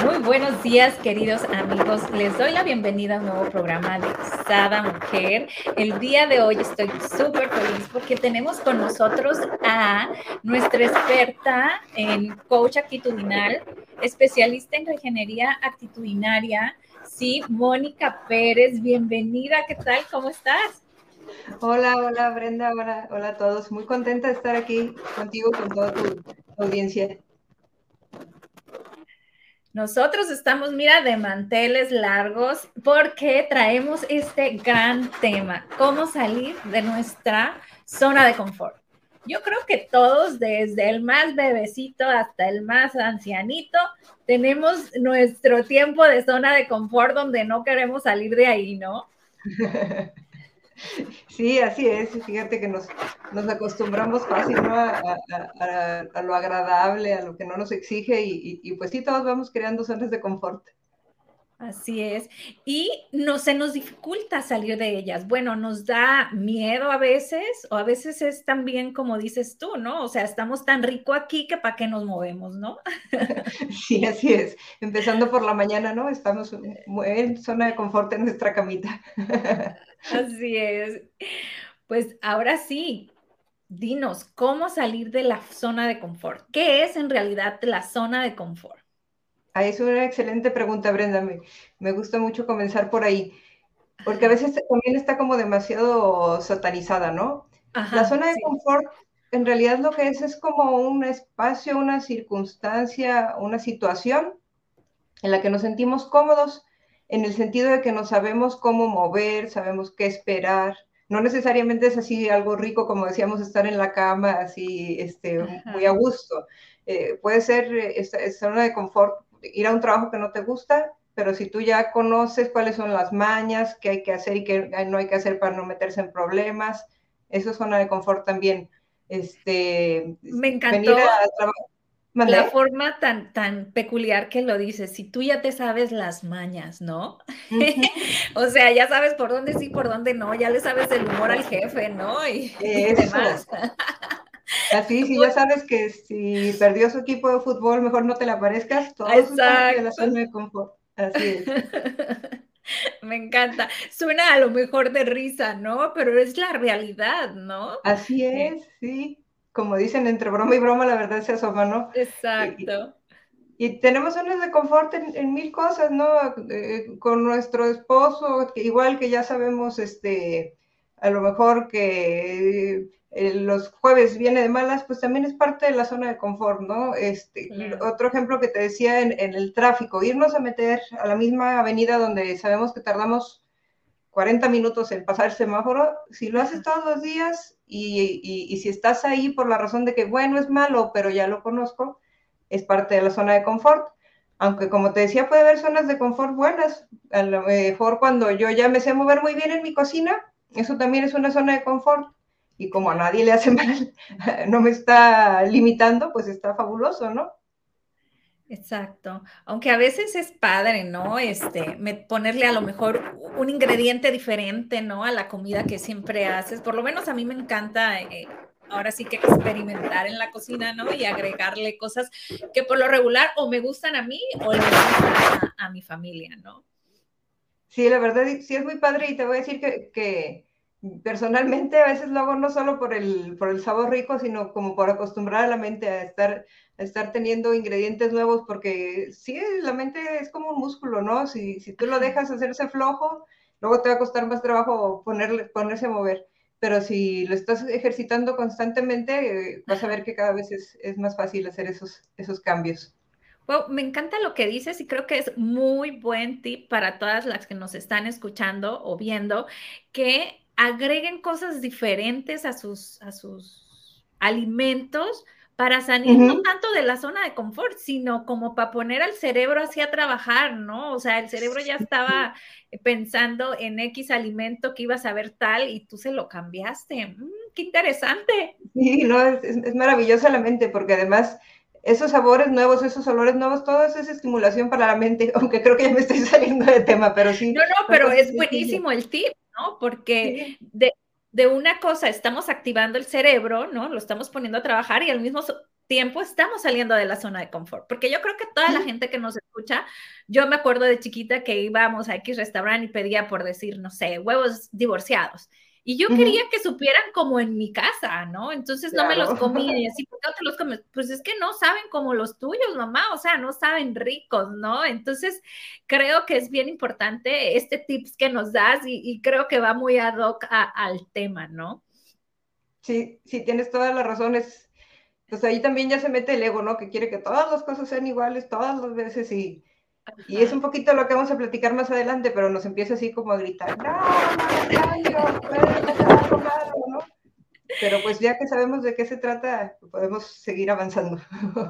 muy buenos días, queridos amigos. Les doy la bienvenida a un nuevo programa de Sada Mujer. El día de hoy estoy súper feliz porque tenemos con nosotros a nuestra experta en coach actitudinal, especialista en regenería actitudinaria, sí, Mónica Pérez. Bienvenida, ¿qué tal? ¿Cómo estás? Hola, hola Brenda, hola, hola a todos. Muy contenta de estar aquí contigo, con toda tu audiencia. Nosotros estamos, mira, de manteles largos porque traemos este gran tema, cómo salir de nuestra zona de confort. Yo creo que todos, desde el más bebecito hasta el más ancianito, tenemos nuestro tiempo de zona de confort donde no queremos salir de ahí, ¿no? Sí, así es. Fíjate que nos, acostumbramos fácil a, lo agradable, a lo que no nos exige y, pues sí, todos vamos creando zonas de confort. Así es. Y no se nos dificulta salir de ellas. Bueno, nos da miedo a veces, o a veces es también como dices tú, ¿no? O sea, estamos tan rico aquí que para qué nos movemos, ¿no? Sí, así es. Empezando por la mañana, ¿no? Estamos en zona de confort en nuestra camita. Así es. Pues ahora sí, dinos, ¿cómo salir de la zona de confort? ¿Qué es en realidad la zona de confort? Ah, es una excelente pregunta, Brenda. Me, gusta mucho comenzar por ahí, porque a veces también está como demasiado satanizada, ¿no? la zona de confort en realidad lo que es es como un espacio, una circunstancia, una situación en la que nos sentimos cómodos en el sentido de que no sabemos cómo mover, sabemos qué esperar. No necesariamente es así algo rico, como decíamos, estar en la cama así, este, muy a gusto. Eh, puede ser eh, esta, zona de confort, ir a un trabajo que no te gusta, pero si tú ya conoces cuáles son las mañas, qué hay que hacer y qué no hay que hacer para no meterse en problemas, eso es zona de confort también. Este, Me encantó. La forma tan, tan peculiar que lo dices, si tú ya te sabes las mañas, ¿no? o sea, ya sabes por dónde sí, por dónde no, ya le sabes el humor al jefe, ¿no? Y, demás. Así, si ya sabes que si perdió su equipo de fútbol, mejor no te le aparezcas, todo de la zona de confort. Así es. Me encanta. Suena a lo mejor de risa, ¿no? Pero es la realidad, ¿no? Así es, sí como dicen, entre broma y broma, la verdad se asoma, ¿no? Exacto. Y, tenemos zonas de confort en, mil cosas, ¿no? Eh, con nuestro esposo, que igual que ya sabemos, este, a lo mejor que eh, los jueves viene de malas, pues también es parte de la zona de confort, ¿no? Este, Otro ejemplo que te decía en, en, el tráfico, irnos a meter a la misma avenida donde sabemos que tardamos 40 minutos en pasar el semáforo, si lo haces todos los días y, si estás ahí por la razón de que, bueno, es malo, pero ya lo conozco, es parte de la zona de confort. Aunque como te decía, puede haber zonas de confort buenas. A lo mejor cuando yo ya me sé mover muy bien en mi cocina, eso también es una zona de confort. Y como a nadie le hace mal, no me está limitando, pues está fabuloso, ¿no? Exacto. Aunque a veces es padre, ¿no? Este, ponerle a lo mejor un ingrediente diferente, ¿no? A la comida que siempre haces. Por lo menos a mí me encanta eh, ahora sí que experimentar en la cocina, ¿no? Y agregarle cosas que por lo regular o me gustan a mí o le gustan a, mi familia, ¿no? Sí, la verdad sí es muy padre y te voy a decir que, que personalmente a veces lo hago no solo por el, por el sabor rico, sino como por acostumbrar a la mente a estar estar teniendo ingredientes nuevos, porque sí, la mente es como un músculo, ¿no? Si, si tú lo dejas hacerse flojo, luego te va a costar más trabajo ponerle, ponerse a mover. Pero si lo estás ejercitando constantemente, eh, vas a ver que cada vez es, es más fácil hacer esos, esos cambios. Wow, me encanta lo que dices y creo que es muy buen tip para todas las que nos están escuchando o viendo, que agreguen cosas diferentes a sus, a sus alimentos para salir no tanto de la zona de confort, sino como para poner al cerebro así a trabajar, ¿no? O sea, el cerebro ya estaba pensando en X alimento que iba a saber tal y tú se lo cambiaste. Mm, ¡Qué interesante! Sí, no, es, es maravillosa la mente porque además esos sabores nuevos, esos olores nuevos, todo eso es estimulación para la mente, aunque creo que ya me estoy saliendo de tema, pero sí. No, no, pero es buenísimo el tip, ¿no? Porque de, de, una cosa estamos activando el cerebro, ¿no? Lo estamos poniendo a trabajar y al mismo tiempo estamos saliendo de la zona de confort. Porque yo creo que toda la gente que nos escucha, yo me acuerdo de chiquita que íbamos a X restaurante y pedía por decir, no sé, huevos divorciados. Y yo quería que supieran como en mi casa, ¿no? Entonces no me los comía y así, ¿por qué no te los comes? Pues es que no saben como los tuyos, mamá, o sea, no saben ricos, ¿no? Entonces creo que es bien importante este tips que nos das y, creo que va muy ad hoc al tema, ¿no? Sí, sí, tienes todas las razones. Pues ahí también ya se mete el ego, ¿no? Que quiere que todas las cosas sean iguales todas las veces y y es un poquito lo que vamos a platicar más adelante, pero nos empieza así como a gritar, no, no, no, Pero pues ya que sabemos de qué se trata, podemos seguir avanzando.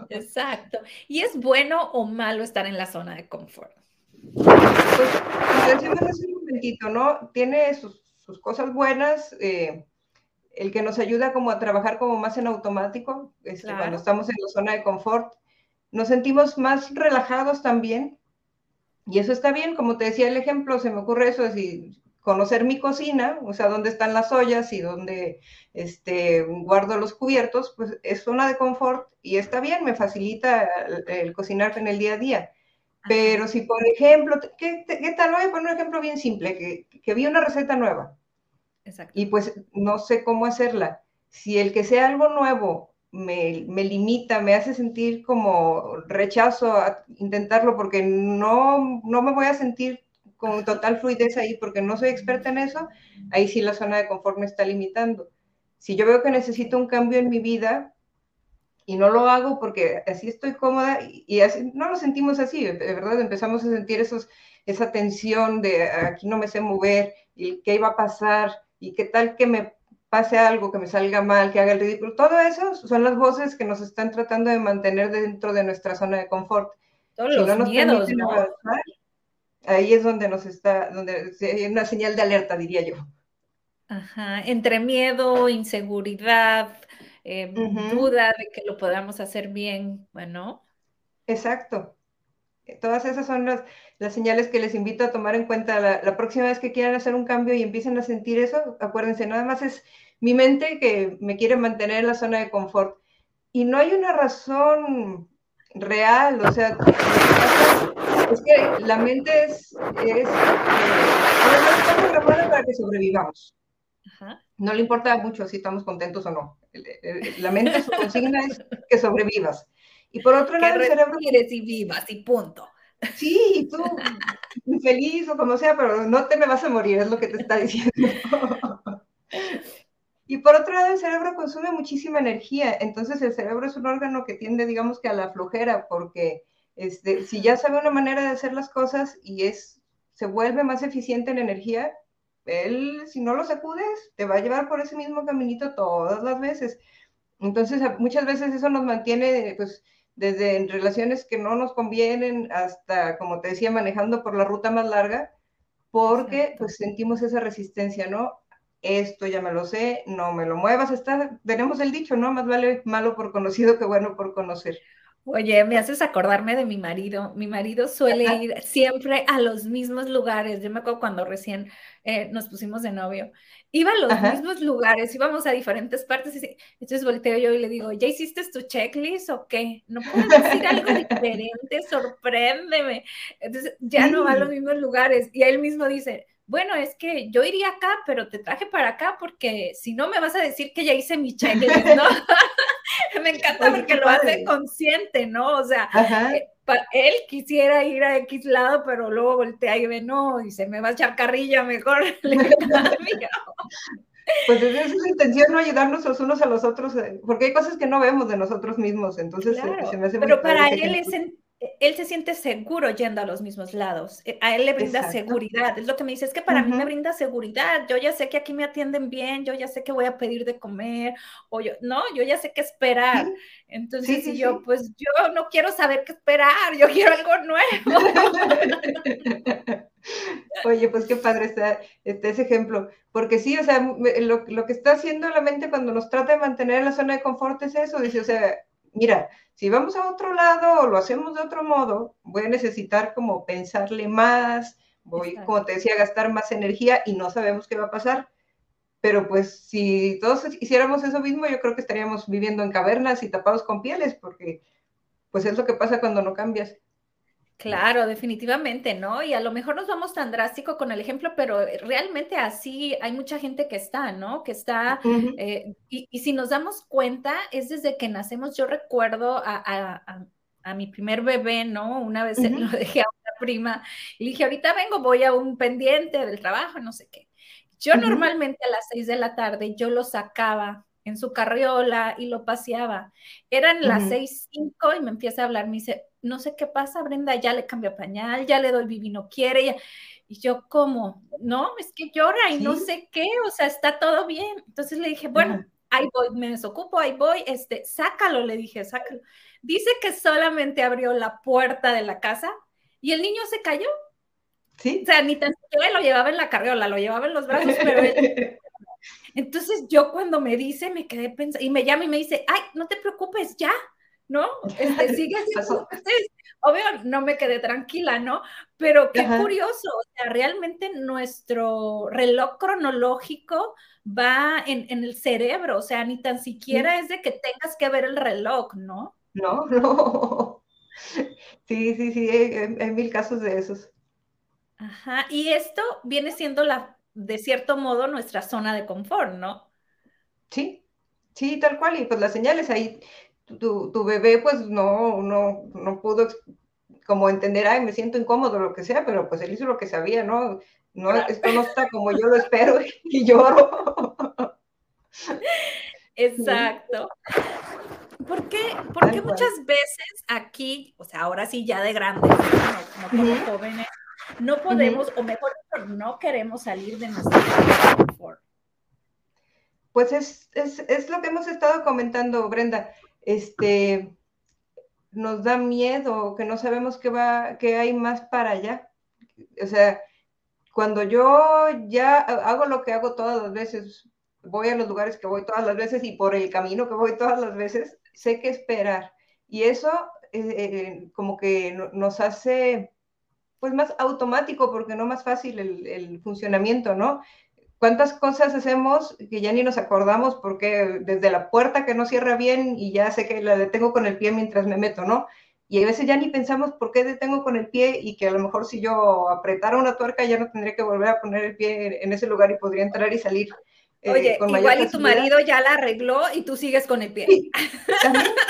Exacto. ¿Y es bueno o malo estar en la zona de confort? Pues, decimos hace un momentito, ¿no? Tiene sus, sus cosas buenas, eh, el que nos ayuda como a trabajar como más en automático, este, cuando estamos en la zona de confort, nos sentimos más relajados también, y eso está bien, como te decía el ejemplo, se me ocurre eso, es conocer mi cocina, o sea, dónde están las ollas y dónde este, guardo los cubiertos, pues es zona de confort y está bien, me facilita el, cocinar en el día a día. Pero si, por ejemplo, ¿qué, qué tal? Voy a poner un ejemplo bien simple, que, que vi una receta nueva Exacto. y pues no sé cómo hacerla. Si el que sea algo nuevo me, limita, me hace sentir como rechazo a intentarlo porque no, no me voy a sentir con total fluidez ahí porque no soy experta en eso, ahí sí la zona de confort me está limitando. Si yo veo que necesito un cambio en mi vida y no lo hago porque así estoy cómoda y, así, no lo sentimos así, de verdad empezamos a sentir esa tensión de aquí no me sé mover y qué iba a pasar y qué tal que me pase algo, que me salga mal, que haga el ridículo. Todo eso son las voces que nos están tratando de mantener dentro de nuestra zona de confort. Todos los miedos, ¿no? ahí es donde nos está, donde hay una señal de alerta, diría yo. Ajá, entre miedo, inseguridad, eh, duda de que lo podamos hacer bien, bueno. Exacto. Todas esas son las, las señales que les invito a tomar en cuenta la, próxima vez que quieran hacer un cambio y empiecen a sentir eso. Acuérdense, nada más es mi mente que me quiere mantener en la zona de confort. Y no hay una razón real, o sea, es que la mente es, es, está programada para que sobrevivamos. No le importa mucho si estamos contentos o no. La mente, su consigna es que sobrevivas. Y por otro lado, el cerebro... y vivas y punto. Sí, tú, feliz o como sea, pero no te me vas a morir, es lo que te está diciendo. Y por otro lado, el cerebro consume muchísima energía, entonces el cerebro es un órgano que tiende, digamos que a la flojera, porque este, si ya sabe una manera de hacer las cosas y es, se vuelve más eficiente en energía, él, si no lo sacudes, te va a llevar por ese mismo caminito todas las veces. Entonces, muchas veces eso nos mantiene, pues, desde en relaciones que no nos convienen hasta, como te decía, manejando por la ruta más larga, porque pues sentimos esa resistencia, ¿no? Esto ya me lo sé, no me lo muevas, está, tenemos el dicho, ¿no? Más vale malo por conocido que bueno por conocer. Oye, me haces acordarme de mi marido. Mi marido suele ir siempre a los mismos lugares. Yo me acuerdo cuando recién eh, nos pusimos de novio. Iba a los mismos lugares, íbamos a diferentes partes. Y, entonces volteo yo y le digo, ¿ya hiciste tu checklist o qué? ¿No puedes decir algo diferente? Sorpréndeme. Entonces ya no va a los mismos lugares. Y él mismo dice, bueno, es que yo iría acá, pero te traje para acá porque si no me vas a decir que ya hice mi checklist, ¿no? me encanta porque lo hace consciente, ¿no? O sea, eh, él quisiera ir a X lado, pero luego voltea y ve, no, y se me va a echar carrilla, mejor Pues esa es su intención, no ayudarnos los unos a los otros, eh, porque hay cosas que no vemos de nosotros mismos, entonces se me hace Pero para él es, él se siente seguro yendo a los mismos lados. E, a él le brinda seguridad. Es lo que me dice, es que para mí me brinda seguridad. Yo ya sé que aquí me atienden bien, yo ya sé que voy a pedir de comer, o yo, no, yo ya sé qué esperar. Entonces, si yo, pues yo no quiero saber qué esperar, yo quiero algo nuevo. Oye, pues qué padre está, ese ejemplo, porque sí, o sea, lo, lo que está haciendo la mente cuando nos trata de mantener en la zona de confort es eso, dice, o sea, mira, si vamos a otro lado o lo hacemos de otro modo, voy a necesitar como pensarle más, voy, como te decía, a gastar más energía y no sabemos qué va a pasar. Pero pues si todos hiciéramos eso mismo, yo creo que estaríamos viviendo en cavernas y tapados con pieles, porque pues es lo que pasa cuando no cambias. Claro, definitivamente, ¿no? Y a lo mejor nos vamos tan drástico con el ejemplo, pero realmente así hay mucha gente que está, ¿no? Que está, eh, y, si nos damos cuenta, es desde que nacemos, yo recuerdo a, mi primer bebé, ¿no? Una vez lo dejé a una prima y dije, ahorita vengo, voy a un pendiente del trabajo, no sé qué. Yo normalmente a las seis de la tarde yo lo sacaba en su carriola y lo paseaba. Eran las seis, cinco y me empieza a hablar, me dice, no sé qué pasa, Brenda, ya le cambio pañal, ya le doy bibi, no quiere. Y yo, ¿cómo? No, es que llora y no sé qué, o sea, está todo bien. Entonces le dije, bueno, ahí voy, me desocupo, ahí voy, este, sácalo, le dije, sácalo. Dice que solamente abrió la puerta de la casa y el niño se cayó. Sí. O sea, ni tan siquiera lo llevaba en la carriola, lo llevaba en los brazos, pero él... Entonces yo cuando me dice, me quedé pensando, y me llama y me dice, ay, no te preocupes, ya, ¿no? Este, sigue siendo, obvio, no me quedé tranquila, ¿no? Pero qué curioso, o sea, realmente nuestro reloj cronológico va en, el cerebro, o sea, ni tan siquiera es de que tengas que ver el reloj, ¿no? No, no. Sí, sí, sí, hay, mil casos de esos. Ajá, y esto viene siendo la, de cierto modo, nuestra zona de confort, ¿no? Sí, sí, tal cual, y pues las señales ahí tu, bebé pues no, no, no pudo como entender, ay, me siento incómodo, lo que sea, pero pues él hizo lo que sabía, ¿no? No, esto no está como yo lo espero y lloro. Exacto. ¿Por qué? Porque muchas veces aquí, o sea, ahora sí ya de grandes, como, jóvenes, no podemos, o mejor no queremos salir de nuestra confort? Pues es, es, es, lo que hemos estado comentando, Brenda este, nos da miedo, que no sabemos qué va, qué hay más para allá. O sea, cuando yo ya hago lo que hago todas las veces, voy a los lugares que voy todas las veces y por el camino que voy todas las veces, sé qué esperar. Y eso eh, eh, como que nos hace pues más automático, porque no más fácil el, el funcionamiento, ¿no? ¿Cuántas cosas hacemos que ya ni nos acordamos porque desde la puerta que no cierra bien y ya sé que la detengo con el pie mientras me meto, ¿no? Y a veces ya ni pensamos por qué detengo con el pie y que a lo mejor si yo apretara una tuerca ya no tendría que volver a poner el pie en ese lugar y podría entrar y salir. Eh, Oye, igual y tu marido ya la arregló y tú sigues con el pie.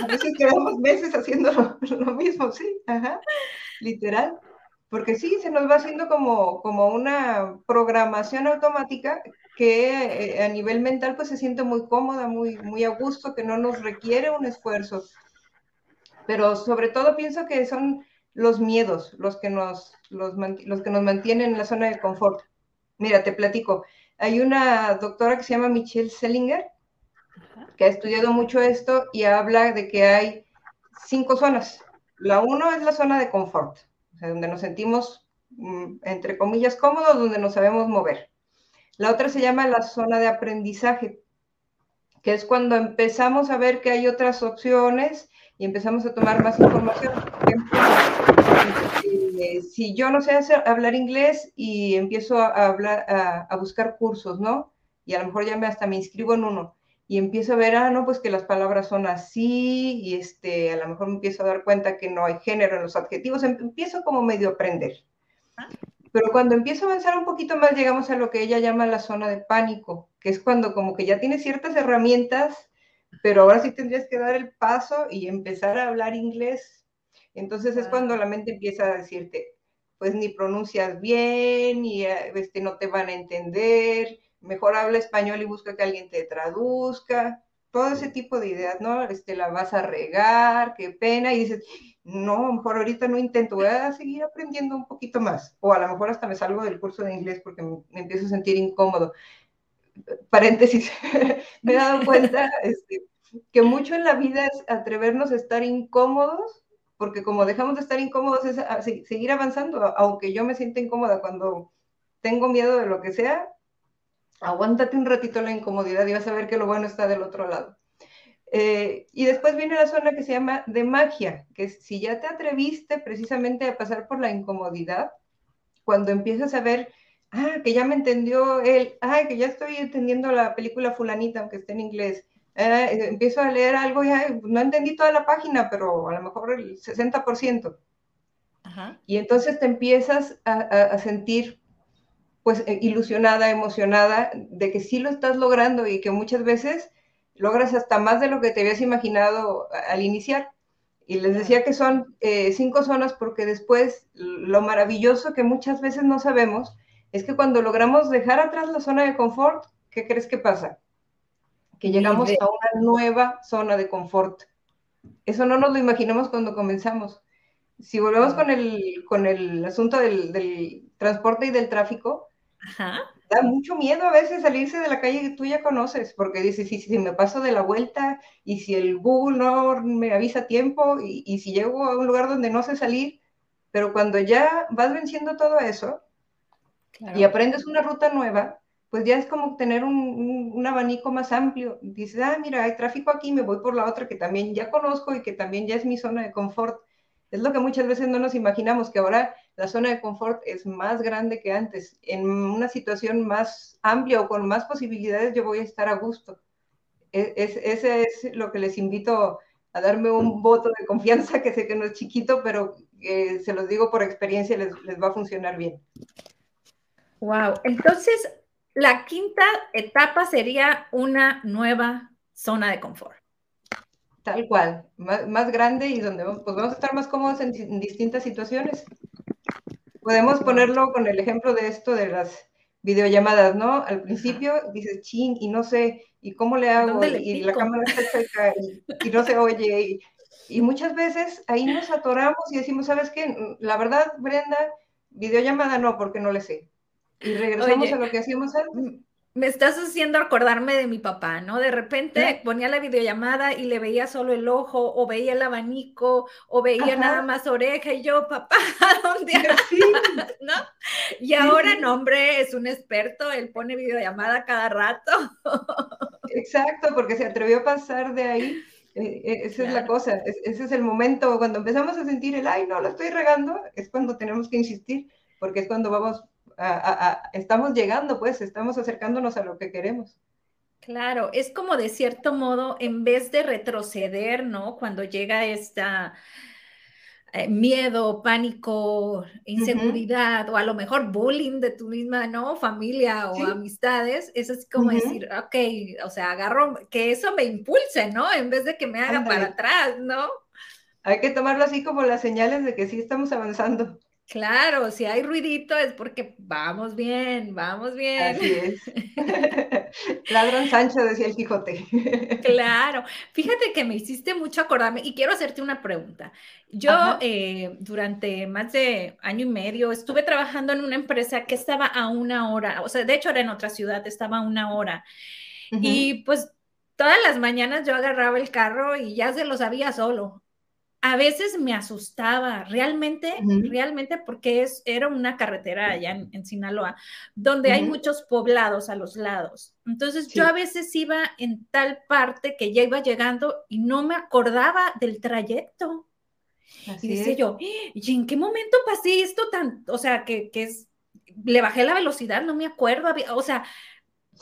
a veces quedamos meses haciendo lo, lo mismo, sí, ajá, literal porque sí, se nos va haciendo como, como una programación automática que eh, a nivel mental pues se siente muy cómoda, muy, muy a gusto, que no nos requiere un esfuerzo. Pero sobre todo pienso que son los miedos los que nos, los, los que nos mantienen en la zona de confort. Mira, te platico. Hay una doctora que se llama Michelle Sellinger, que ha estudiado mucho esto y habla de que hay cinco zonas. La uno es la zona de confort donde nos sentimos, mm, entre comillas, cómodos, donde nos sabemos mover. La otra se llama la zona de aprendizaje, que es cuando empezamos a ver que hay otras opciones y empezamos a tomar más información. Por ejemplo, eh, si yo no sé hablar inglés y empiezo a, hablar, a, buscar cursos, ¿no? Y a lo mejor ya me, hasta me inscribo en uno y empiezo a ver, ah, no, pues que las palabras son así, y este, a lo mejor me empiezo a dar cuenta que no hay género en los adjetivos, em, empiezo como medio a aprender. Ah. Pero cuando empiezo a avanzar un poquito más, llegamos a lo que ella llama la zona de pánico, que es cuando como que ya tienes ciertas herramientas, pero ahora sí tendrías que dar el paso y empezar a hablar inglés. Entonces es cuando la mente empieza a decirte, pues ni pronuncias bien, y eh, este, no te van a entender, mejor habla español y busca que alguien te traduzca, todo ese tipo de ideas, ¿no? Este, la vas a regar, qué pena, y dices, no, a lo mejor ahorita no intento, voy a seguir aprendiendo un poquito más. O a lo mejor hasta me salgo del curso de inglés porque me, empiezo a sentir incómodo. Paréntesis, me he dado cuenta este, que mucho en la vida es atrevernos a estar incómodos, porque como dejamos de estar incómodos es seguir avanzando, aunque yo me sienta incómoda cuando tengo miedo de lo que sea, aguántate un ratito la incomodidad y vas a ver que lo bueno está del otro lado. Eh, y después viene la zona que se llama de magia, que si ya te atreviste precisamente a pasar por la incomodidad, cuando empiezas a ver, ah, que ya me entendió él, ah, que ya estoy entendiendo la película fulanita, aunque esté en inglés, ah, empiezo a leer algo y no entendí toda la página, pero a lo mejor el 60%. Y entonces te empiezas a, sentir pues eh, ilusionada, emocionada de que sí lo estás logrando y que muchas veces logras hasta más de lo que te habías imaginado al iniciar. Y les decía que son eh, cinco zonas porque después lo maravilloso que muchas veces no sabemos es que cuando logramos dejar atrás la zona de confort, ¿qué crees que pasa? Que llegamos a una nueva zona de confort. Eso no nos lo imaginamos cuando comenzamos. Si volvemos con el, con el asunto del, del transporte y del tráfico, Ajá da mucho miedo a veces salirse de la calle que tú ya conoces, porque dices, si, si me paso de la vuelta y si el Google no me avisa a tiempo y, si llego a un lugar donde no sé salir, pero cuando ya vas venciendo todo eso y aprendes una ruta nueva, pues ya es como tener un, un, abanico más amplio. Dices, ah, mira, hay tráfico aquí, me voy por la otra que también ya conozco y que también ya es mi zona de confort. Es lo que muchas veces no nos imaginamos, que ahora la zona de confort es más grande que antes. En una situación más amplia o con más posibilidades yo voy a estar a gusto. E, es, ese es lo que les invito a darme un voto de confianza, que sé que no es chiquito, pero se los digo por experiencia, les, les va a funcionar bien. Wow, entonces la quinta etapa sería una nueva zona de confort. Tal cual, más, grande y donde pues vamos a estar más cómodos en, distintas situaciones. Podemos ponerlo con el ejemplo de esto de las videollamadas, ¿no? Al principio dices, ching, y no sé, ¿y cómo le hago? y la cámara está cerca y, no se oye. Y, muchas veces ahí nos atoramos y decimos, ¿sabes qué? La verdad, Brenda, videollamada no, porque no le sé. Y regresamos a lo que hacíamos antes me estás haciendo acordarme de mi papá, ¿no? De repente ponía la videollamada y le veía solo el ojo, o veía el abanico, o veía nada más oreja, y yo, papá, ¿dónde ¿No? Y ahora, no, hombre, es un experto, él pone videollamada cada rato. Exacto, porque se atrevió a pasar de ahí. Eh, eh, esa es la cosa, ese es el momento, cuando empezamos a sentir el, ay, no, lo estoy regando, es cuando tenemos que insistir, porque es cuando vamos estamos llegando, pues, estamos acercándonos a lo que queremos. Claro, es como de cierto modo, en vez de retroceder, ¿no? Cuando llega esta eh, miedo, pánico, inseguridad, o a lo mejor bullying de tu misma, ¿no? Familia o amistades, es así como decir, ok, o sea, agarro, que eso me impulse, ¿no? En vez de que me haga para atrás, ¿no? Hay que tomarlo así como las señales de que sí estamos avanzando. Claro, si hay ruidito es porque vamos bien, vamos bien. Así es. Ladrón Sancho, decía el Quijote. claro, fíjate que me hiciste mucho acordarme y quiero hacerte una pregunta. Yo eh, durante más de año y medio estuve trabajando en una empresa que estaba a una hora, o sea, de hecho era en otra ciudad, estaba a una hora. Y pues todas las mañanas yo agarraba el carro y ya se lo sabía solo a veces me asustaba, realmente, realmente porque es, era una carretera allá en, Sinaloa, donde hay muchos poblados a los lados. Entonces yo a veces iba en tal parte que ya iba llegando y no me acordaba del trayecto. y dice yo, ¿y en qué momento pasé esto tan, o sea, que, que es, le bajé la velocidad, no me acuerdo, o sea,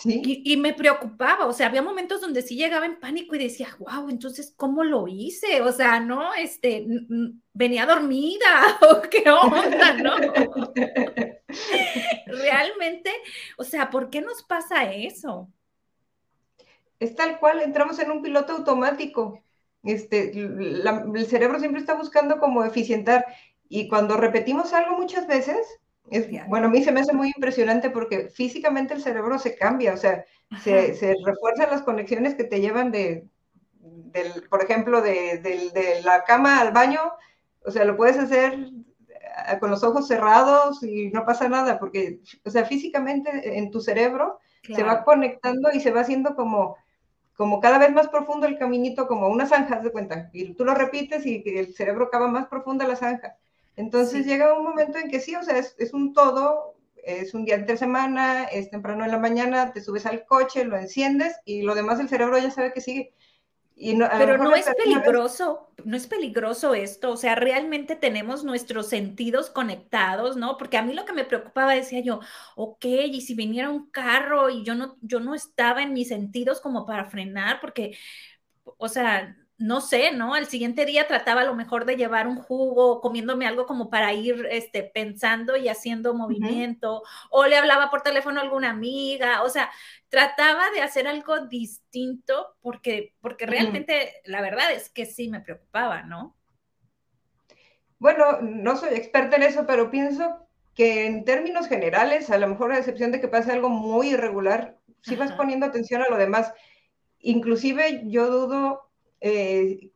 y, me preocupaba, o sea, había momentos donde sí llegaba en pánico y decía, wow, entonces, ¿cómo lo hice? O sea, no, este, venía dormida o qué onda, ¿no? Realmente, o sea, ¿por qué nos pasa eso? Es tal cual, entramos en un piloto automático. Este, el cerebro siempre está buscando como eficientar y cuando repetimos algo muchas veces, bueno, a mí se me hace muy impresionante porque físicamente el cerebro se cambia, o sea, se, refuerzan las conexiones que te llevan de, del, por ejemplo, de, la cama al baño, O sea, lo puedes hacer eh, con los ojos cerrados y no pasa nada, porque, o sea, físicamente en tu cerebro se va conectando y se va haciendo como, como cada vez más profundo el caminito, como una zanja, de cuenta, y tú lo repites y el cerebro cava más profunda la zanja. Entonces llega un momento en que sí, o sea, es, es, un todo, es un día entre semana, es temprano en la mañana, te subes al coche, lo enciendes y lo demás el cerebro ya sabe que sigue. Pero no es peligroso, no es peligroso esto, o sea, realmente tenemos nuestros sentidos conectados, ¿no? Porque a mí lo que me preocupaba decía yo, ok, y si viniera un carro y yo no, yo no estaba en mis sentidos como para frenar, porque, o sea, no sé, ¿no? Al siguiente día trataba a lo mejor de llevar un jugo, comiéndome algo como para ir este, pensando y haciendo movimiento, o le hablaba por teléfono a alguna amiga, o sea, trataba de hacer algo distinto porque, porque realmente la verdad es que sí me preocupaba, ¿no? Bueno, no soy experta en eso, pero pienso que en términos generales, a lo mejor a excepción de que pase algo muy irregular, si vas poniendo atención a lo demás. Inclusive yo dudo eh,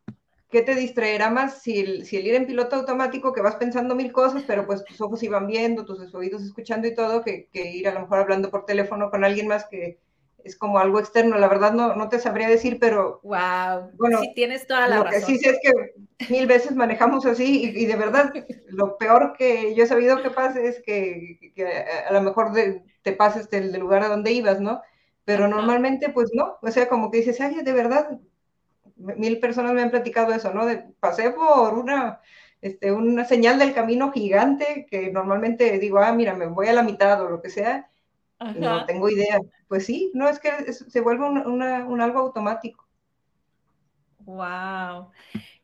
¿qué te distraerá más? Si el, si el, ir en piloto automático, que vas pensando mil cosas, pero pues tus ojos iban viendo, tus oídos escuchando y todo, que, que, ir a lo mejor hablando por teléfono con alguien más que es como algo externo. La verdad no, no te sabría decir, pero... ¡Wow! Bueno, sí tienes toda la lo razón. Que sí sé es que mil veces manejamos así y, y, de verdad lo peor que yo he sabido que pase es que, que a, lo mejor de, te pases del, del, lugar a donde ibas, ¿no? Pero normalmente pues no, o sea, como que dices, ay, de verdad, mil personas me han platicado eso, ¿no? De, pasé por una, este, una señal del camino gigante que normalmente digo, ah, mira, me voy a la mitad o lo que sea, no tengo idea. Pues sí, no, es que se vuelve un, una, un algo automático. Wow.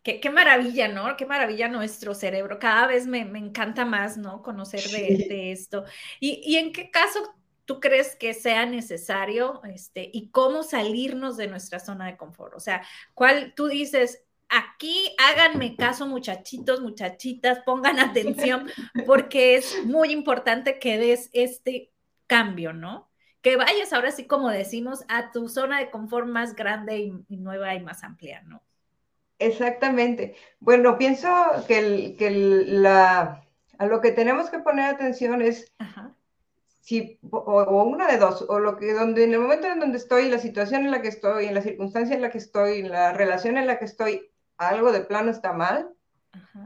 Qué, qué, maravilla, ¿no? Qué maravilla nuestro cerebro. Cada vez me, me encanta más, ¿no? Conocer de, sí. de esto. ¿Y, ¿Y, en qué caso tú crees que sea necesario este, y cómo salirnos de nuestra zona de confort? O sea, ¿cuál tú dices, aquí háganme caso muchachitos, muchachitas, pongan atención porque es muy importante que des este cambio, ¿no? Que vayas ahora sí, como decimos, a tu zona de confort más grande y, y nueva y más amplia, ¿no? Exactamente. Bueno, pienso que, el, que el, la, a lo que tenemos que poner atención es Ajá si, o, o, una de dos, o lo que, donde en el momento en donde estoy, la situación en la que estoy, en la circunstancia en la que estoy, en la relación en la que estoy, algo de plano está mal,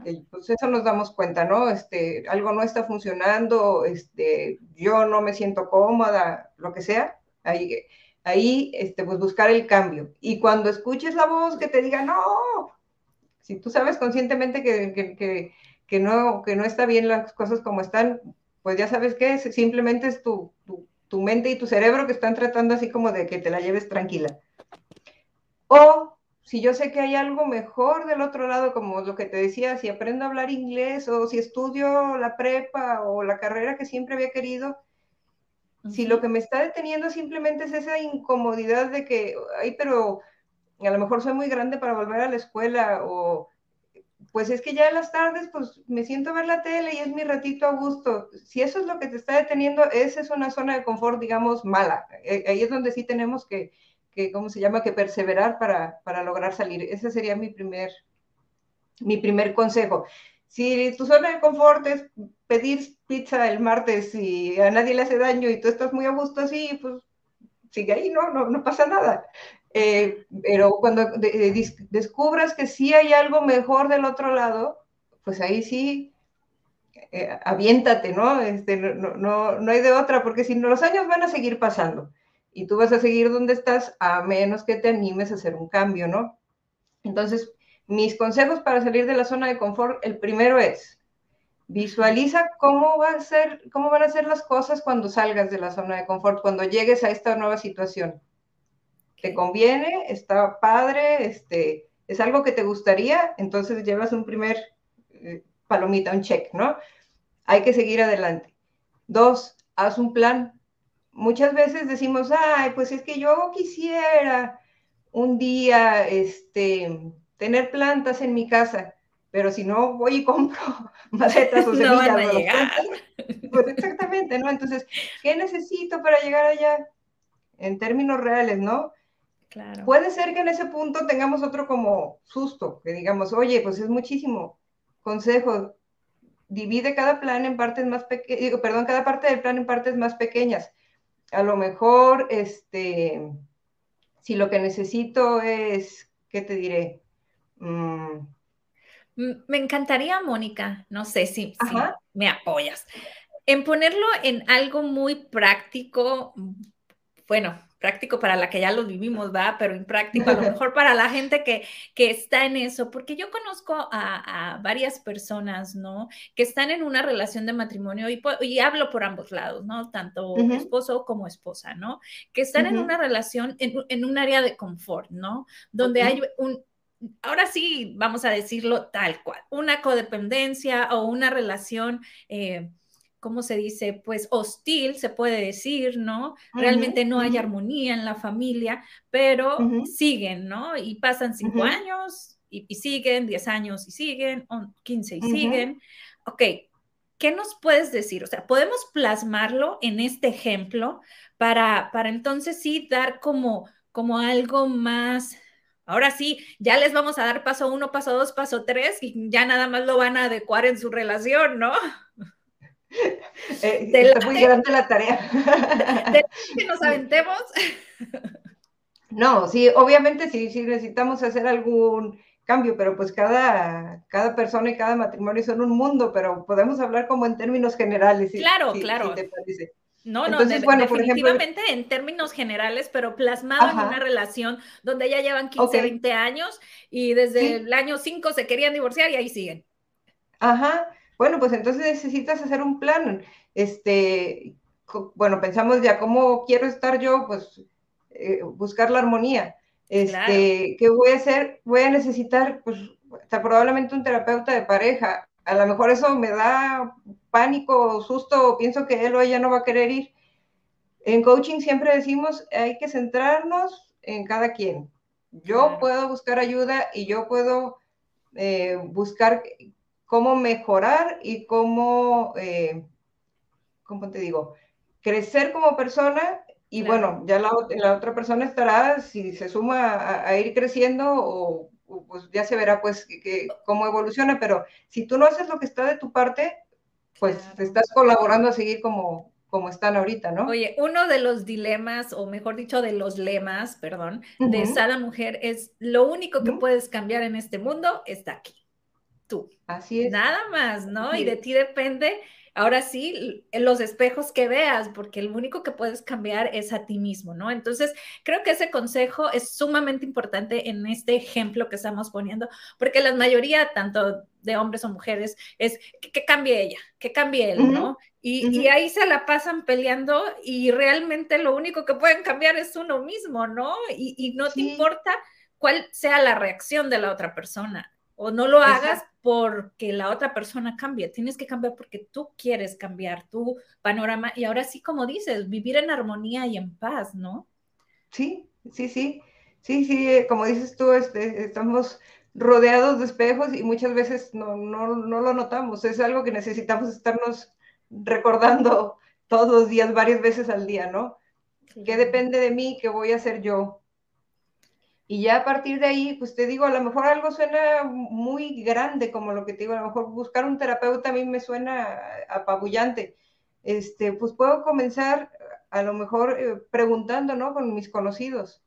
eh, pues eso nos damos cuenta, ¿no? Este, algo no está funcionando, este, yo no me siento cómoda, lo que sea, ahí, ahí este, pues buscar el cambio. Y cuando escuches la voz que te diga, no, si tú sabes conscientemente que, que, que, que no, que no está bien las cosas como están, pues ya sabes que simplemente es tu, tu, tu, mente y tu cerebro que están tratando así como de que te la lleves tranquila. O si yo sé que hay algo mejor del otro lado, como lo que te decía, si aprendo a hablar inglés o si estudio la prepa o la carrera que siempre había querido, si lo que me está deteniendo simplemente es esa incomodidad de que, ay, pero a lo mejor soy muy grande para volver a la escuela o pues es que ya en las tardes, pues me siento a ver la tele y es mi ratito a gusto. Si eso es lo que te está deteniendo, esa es una zona de confort, digamos, mala. Eh, ahí es donde sí tenemos que, que ¿cómo se llama?, que perseverar para, para lograr salir. Ese sería mi primer, mi primer consejo. Si tu zona de confort es pedir pizza el martes y a nadie le hace daño y tú estás muy a gusto así, pues sigue ahí, no, no, no pasa nada. Eh, pero cuando de, de, descubras que sí hay algo mejor del otro lado, pues ahí sí, eh, aviéntate, ¿no? Este, no, no, no hay de otra, porque si no, los años van a seguir pasando y tú vas a seguir donde estás a menos que te animes a hacer un cambio, ¿no? Entonces, mis consejos para salir de la zona de confort, el primero es, visualiza cómo, va a ser, cómo van a ser las cosas cuando salgas de la zona de confort, cuando llegues a esta nueva situación te conviene, está padre, este, es algo que te gustaría, entonces llevas un primer eh, palomita, un check, ¿no? Hay que seguir adelante. Dos, haz un plan. Muchas veces decimos, ay, pues es que yo quisiera un día, este, tener plantas en mi casa, pero si no voy y compro macetas o semillas, no van a llegar. pues exactamente, ¿no? Entonces, ¿qué necesito para llegar allá? En términos reales, ¿no? Claro. Puede ser que en ese punto tengamos otro como susto, que digamos, oye, pues es muchísimo. consejo, divide cada plan en partes más pequeñas, perdón, cada parte del plan en partes más pequeñas. A lo mejor, este, si lo que necesito es, ¿qué te diré? Mm. Me encantaría, Mónica, no sé si, si me apoyas, en ponerlo en algo muy práctico, bueno, práctico para la que ya lo vivimos, va, pero impráctico a lo mejor para la gente que, que está en eso, porque yo conozco a, varias personas, ¿no? Que están en una relación de matrimonio y, y hablo por ambos lados, ¿no? Tanto esposo como esposa, ¿no? Que están en una relación, en, en, un área de confort, ¿no? Donde hay un, ahora sí, vamos a decirlo tal cual, una codependencia o una relación... Eh, ¿cómo se dice? Pues hostil, se puede decir, ¿no? Realmente no hay armonía en la familia, pero siguen, ¿no? Y pasan cinco años y, siguen, diez años y siguen, quince y siguen. Ok, ¿qué nos puedes decir? O sea, podemos plasmarlo en este ejemplo para, para entonces sí dar como, como algo más Ahora sí, ya les vamos a dar paso uno, paso dos, paso tres y ya nada más lo van a adecuar en su relación, ¿no? Eh, está muy grande la tarea. De, que nos aventemos. No, sí, obviamente sí, sí necesitamos hacer algún cambio, pero pues cada, cada persona y cada matrimonio son un mundo, pero podemos hablar como en términos generales. Claro, claro. No, no, definitivamente en términos generales, pero plasmado en una relación donde ya llevan 15, 20 años y desde el año 5 se querían divorciar y ahí siguen. Ajá, bueno, pues entonces necesitas hacer un plan. Este, bueno, pensamos ya cómo quiero estar yo, pues eh, buscar la armonía. Este, ¿qué voy a hacer? Voy a necesitar, pues, probablemente un terapeuta de pareja. A lo mejor eso me da pánico o susto, pienso que él o ella no va a querer ir. En coaching siempre decimos, hay que centrarnos en cada quien. Yo puedo buscar ayuda y yo puedo eh, buscar cómo mejorar y cómo, eh, ¿cómo te digo? Crecer como persona y bueno, ya la, otra persona estará, si se suma a, ir creciendo o, pues ya se verá pues que, cómo evoluciona, pero si tú no haces lo que está de tu parte, pues te estás colaborando a seguir como, como están ahorita, ¿no? Oye, uno de los dilemas, o mejor dicho, de los lemas, perdón, de Sada Mujer es lo único que puedes cambiar en este mundo está aquí tú. Así es. Nada más, ¿no? Y de ti depende, ahora sí, los espejos que veas, porque el único que puedes cambiar es a ti mismo, ¿no? Entonces, creo que ese consejo es sumamente importante en este ejemplo que estamos poniendo, porque la mayoría, tanto de hombres o mujeres, es que, cambie ella, que cambie él, ¿no? Y, ahí se la pasan peleando y realmente lo único que pueden cambiar es uno mismo, ¿no? Y, no te importa cuál sea la reacción de la otra persona. O no lo hagas porque la otra persona cambie, tienes que cambiar porque tú quieres cambiar tu panorama y ahora sí, como dices, vivir en armonía y en paz, ¿no? Sí, sí, sí, sí, sí, eh, como dices tú, este, estamos rodeados de espejos y muchas veces no, no, no lo notamos, es algo que necesitamos estarnos recordando todos los días, varias veces al día, ¿no? ¿Qué depende de mí? ¿Qué voy a hacer yo? Y ya a partir de ahí, pues te digo, a lo mejor algo suena muy grande, como lo que te digo, a lo mejor buscar un terapeuta a mí me suena apabullante. Este, pues puedo comenzar a lo mejor eh, preguntando, ¿no? Con mis conocidos.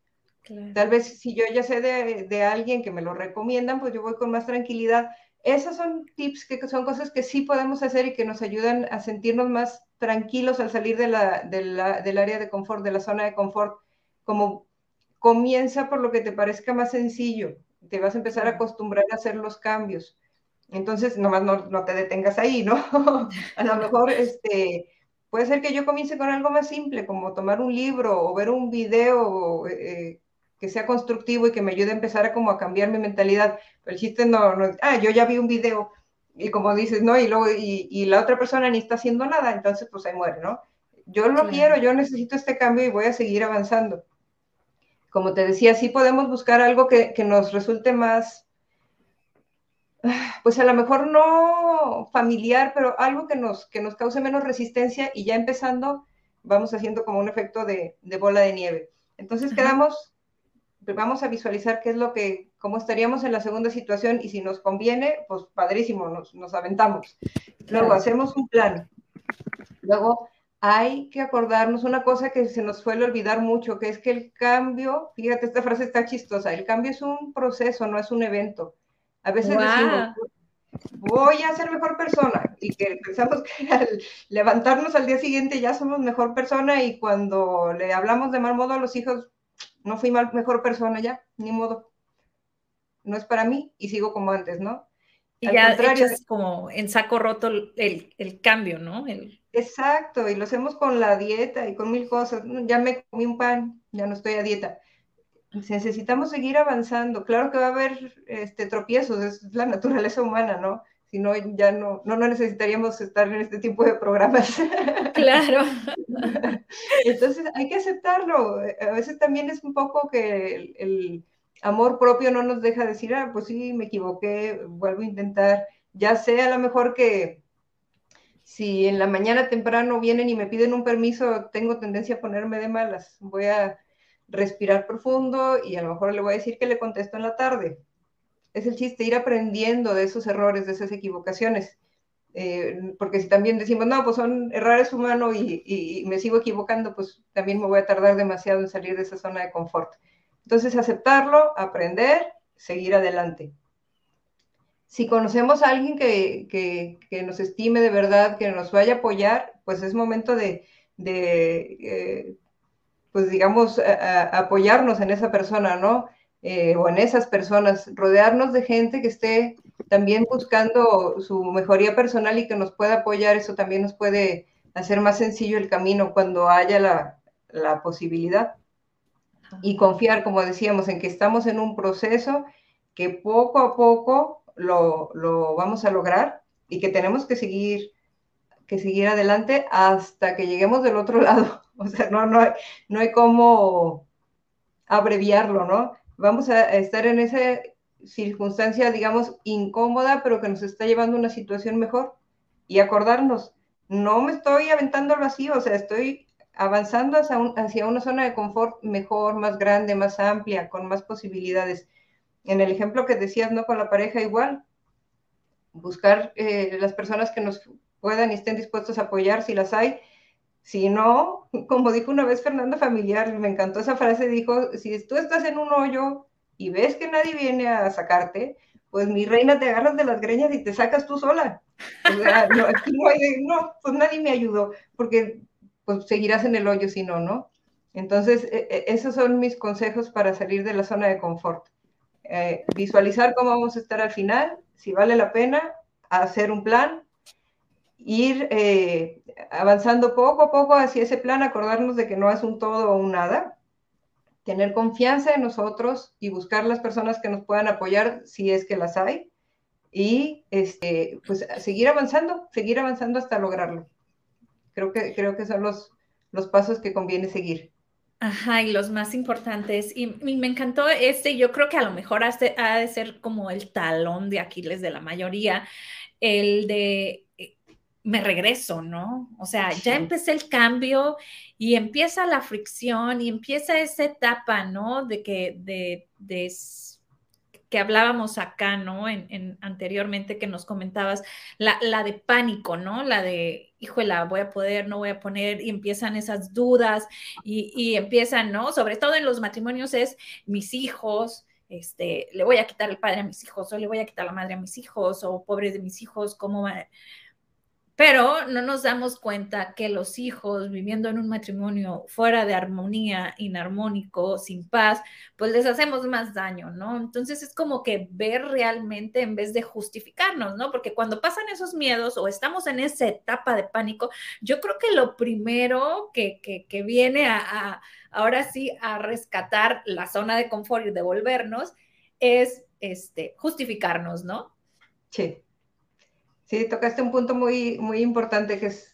Tal vez si yo ya sé de, de, alguien que me lo recomiendan, pues yo voy con más tranquilidad. Esas son tips que son cosas que sí podemos hacer y que nos ayudan a sentirnos más tranquilos al salir de la, de la, del área de confort, de la zona de confort, como comienza por lo que te parezca más sencillo, te vas a empezar a acostumbrar a hacer los cambios. Entonces, nomás no, no te detengas ahí, ¿no? a lo mejor, este, puede ser que yo comience con algo más simple, como tomar un libro o ver un video eh, que sea constructivo y que me ayude a empezar a como a cambiar mi mentalidad. Pero el chiste no, no ah, yo ya vi un video y como dices, ¿no? Y luego, y, la otra persona ni está haciendo nada, entonces pues ahí muere, ¿no? Yo lo quiero, yo necesito este cambio y voy a seguir avanzando como te decía, sí podemos buscar algo que, nos resulte más, pues a lo mejor no familiar, pero algo que nos, que nos cause menos resistencia y ya empezando vamos haciendo como un efecto de, bola de nieve. Entonces quedamos, vamos a visualizar qué es lo que cómo estaríamos en la segunda situación y si nos conviene, pues padrísimo, nos, nos aventamos. Luego hacemos un plan. Luego hay que acordarnos una cosa que se nos suele olvidar mucho, que es que el cambio, fíjate, esta frase está chistosa, el cambio es un proceso, no es un evento. A veces decimos, voy a ser mejor persona y que pensamos que al levantarnos al día siguiente ya somos mejor persona y cuando le hablamos de mal modo a los hijos, no fui mal, mejor persona ya, ni modo. No es para mí y sigo como antes, ¿no? Y ya echas como en saco roto el, el cambio, ¿no? El... Exacto, y lo hacemos con la dieta y con mil cosas. Ya me comí un pan, ya no estoy a dieta. Necesitamos seguir avanzando. Claro que va a haber este, tropiezos, es la naturaleza humana, ¿no? Si no, ya no, no, no necesitaríamos estar en este tipo de programas. Claro. Entonces hay que aceptarlo. A veces también es un poco que el, el amor propio no nos deja decir, ah, pues sí, me equivoqué, vuelvo a intentar. Ya sé a lo mejor que si en la mañana temprano vienen y me piden un permiso, tengo tendencia a ponerme de malas. Voy a respirar profundo y a lo mejor le voy a decir que le contesto en la tarde. Es el chiste, ir aprendiendo de esos errores, de esas equivocaciones. Eh, porque si también decimos, no, pues son errores humanos y, y, me sigo equivocando, pues también me voy a tardar demasiado en salir de esa zona de confort. Entonces, aceptarlo, aprender, seguir adelante. Si conocemos a alguien que, que, nos estime de verdad, que nos vaya a apoyar, pues es momento de, de eh, pues digamos, apoyarnos en esa persona, ¿no? Eh, o en esas personas, rodearnos de gente que esté también buscando su mejoría personal y que nos pueda apoyar, eso también nos puede hacer más sencillo el camino cuando haya la, la posibilidad y confiar, como decíamos, en que estamos en un proceso que poco a poco lo, lo, vamos a lograr y que tenemos que seguir, que seguir adelante hasta que lleguemos del otro lado. O sea, no, no, hay, no cómo abreviarlo, ¿no? Vamos a estar en esa circunstancia, digamos, incómoda, pero que nos está llevando a una situación mejor. Y acordarnos, no me estoy aventando al vacío, o sea, estoy avanzando hacia, una zona de confort mejor, más grande, más amplia, con más posibilidades. En el ejemplo que decías, ¿no? Con la pareja igual, buscar eh, las personas que nos puedan y estén dispuestos a apoyar si las hay. Si no, como dijo una vez Fernando Familiar, me encantó esa frase, dijo, si tú estás en un hoyo y ves que nadie viene a sacarte, pues mi reina te agarras de las greñas y te sacas tú sola. No, no, no, pues nadie me ayudó, porque pues seguirás en el hoyo si no, ¿no? Entonces, e, e, esos son mis consejos para salir de la zona de confort. Eh, visualizar cómo vamos a estar al final, si vale la pena, hacer un plan, ir eh, avanzando poco a poco hacia ese plan, acordarnos de que no es un todo o un nada, tener confianza en nosotros y buscar las personas que nos puedan apoyar si es que las hay y este, pues seguir avanzando, seguir avanzando hasta lograrlo. Creo que, creo que son los, los pasos que conviene seguir. Ajá, y los más importantes. Y, me encantó este, yo creo que a lo mejor ha de, ser como el talón de Aquiles de la mayoría, el de eh, me regreso, ¿no? O sea, ya empecé el cambio y empieza la fricción y empieza esa etapa, ¿no? De que, de, de que hablábamos acá, ¿no? En, anteriormente que nos comentabas, la, la, de pánico, ¿no? La de, híjole, voy a poder, no voy a poner, y empiezan esas dudas y, y, empiezan, ¿no? Sobre todo en los matrimonios es mis hijos, este, le voy a quitar el padre a mis hijos, o le voy a quitar la madre a mis hijos, o pobres de mis hijos, ¿cómo van? Pero no nos damos cuenta que los hijos viviendo en un matrimonio fuera de armonía, inarmónico, sin paz, pues les hacemos más daño, ¿no? Entonces es como que ver realmente en vez de justificarnos, ¿no? Porque cuando pasan esos miedos o estamos en esa etapa de pánico, yo creo que lo primero que, que, viene a, a, ahora sí, a rescatar la zona de confort y devolvernos es este, justificarnos, ¿no? Sí. Sí, tocaste un punto muy, muy importante que es,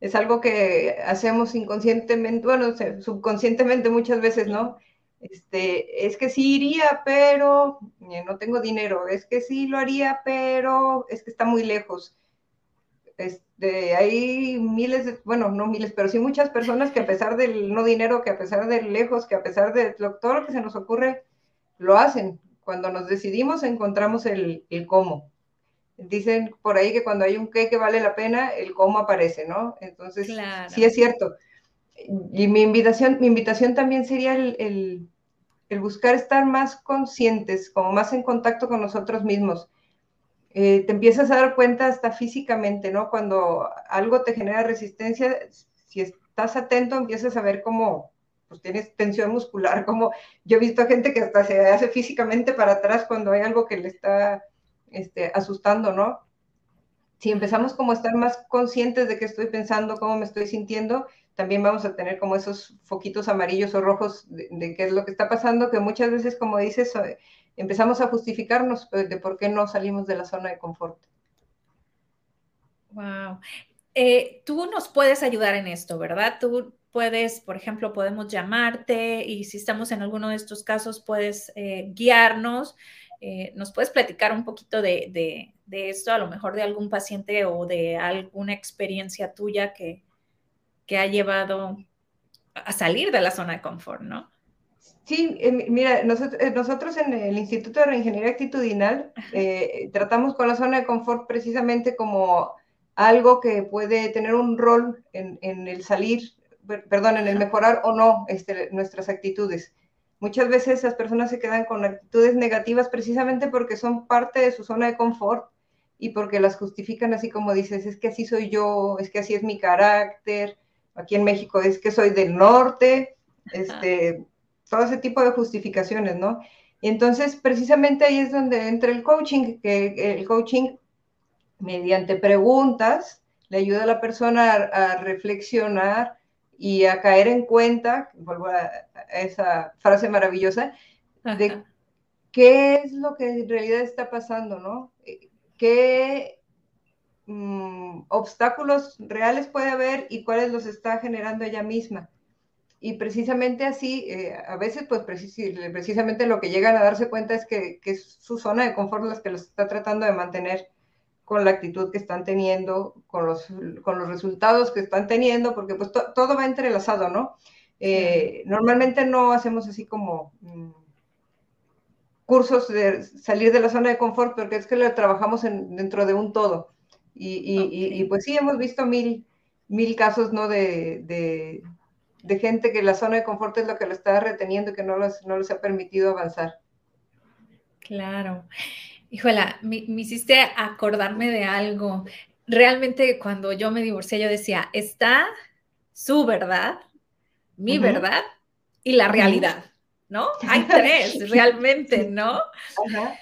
es algo que hacemos inconscientemente, bueno, subconscientemente muchas veces, ¿no? Este, es que sí iría, pero eh, no tengo dinero, es que sí lo haría, pero es que está muy lejos. Este, hay miles, bueno, no miles, pero sí muchas personas que a pesar del no dinero, que a pesar del lejos, que a pesar de todo lo que se nos ocurre, lo hacen cuando nos decidimos encontramos el, el cómo. Dicen por ahí que cuando hay un qué que vale la pena, el cómo aparece, ¿no? Entonces, sí es cierto. Y mi invitación, mi invitación también sería el, el, buscar estar más conscientes, como más en contacto con nosotros mismos. Eh, te empiezas a dar cuenta hasta físicamente, ¿no? Cuando algo te genera resistencia, si estás atento, empiezas a ver cómo pues tienes tensión muscular, como yo he visto a gente que hasta se hace físicamente para atrás cuando hay algo que le está este, asustando, ¿no? Si empezamos como a estar más conscientes de qué estoy pensando, cómo me estoy sintiendo, también vamos a tener como esos foquitos amarillos o rojos de, qué es lo que está pasando, que muchas veces, como dices, eh, empezamos a justificarnos de por qué no salimos de la zona de confort. Wow. Eh, tú nos puedes ayudar en esto, ¿verdad? Tú puedes, por ejemplo, podemos llamarte y si estamos en alguno de estos casos, puedes eh, guiarnos. ¿Nos puedes platicar un poquito de, de, esto, a lo mejor de algún paciente o de alguna experiencia tuya que, que ha llevado a salir de la zona de confort, ¿no? Sí, eh, mira, nosotros, eh, nosotros, en el Instituto de Reingeniería Actitudinal eh, tratamos con la zona de confort precisamente como algo que puede tener un rol en, el salir, perdón, en el mejorar o no este, nuestras actitudes. Muchas veces las personas se quedan con actitudes negativas precisamente porque son parte de su zona de confort y porque las justifican así como dices, es que así soy yo, es que así es mi carácter, aquí en México es que soy del norte, este, todo ese tipo de justificaciones, ¿no? Y entonces, precisamente ahí es donde entra el coaching, que el coaching, mediante preguntas, le ayuda a la persona a, reflexionar y a caer en cuenta, vuelvo a, esa frase maravillosa, de qué es lo que en realidad está pasando, ¿no? ¿Qué Mm, obstáculos reales puede haber y cuáles los está generando ella misma. Y precisamente así, eh, a veces, pues precisamente lo que llegan a darse cuenta es que, es su zona de confort la que los está tratando de mantener con la actitud que están teniendo, con los, con los resultados que están teniendo, porque pues todo va entrelazado, ¿no? Eh, normalmente no hacemos así como mm, cursos de salir de la zona de confort, porque es que lo trabajamos dentro de un todo. Y, pues sí, hemos visto mil, mil casos, ¿no? De, gente que la zona de confort es lo que lo está reteniendo y que no los, no ha permitido avanzar. Claro. Híjola, me, hiciste acordarme de algo. Realmente cuando yo me divorcié, yo decía, está su verdad, mi verdad y la realidad, ¿no? Hay tres realmente, ¿no? Ajá.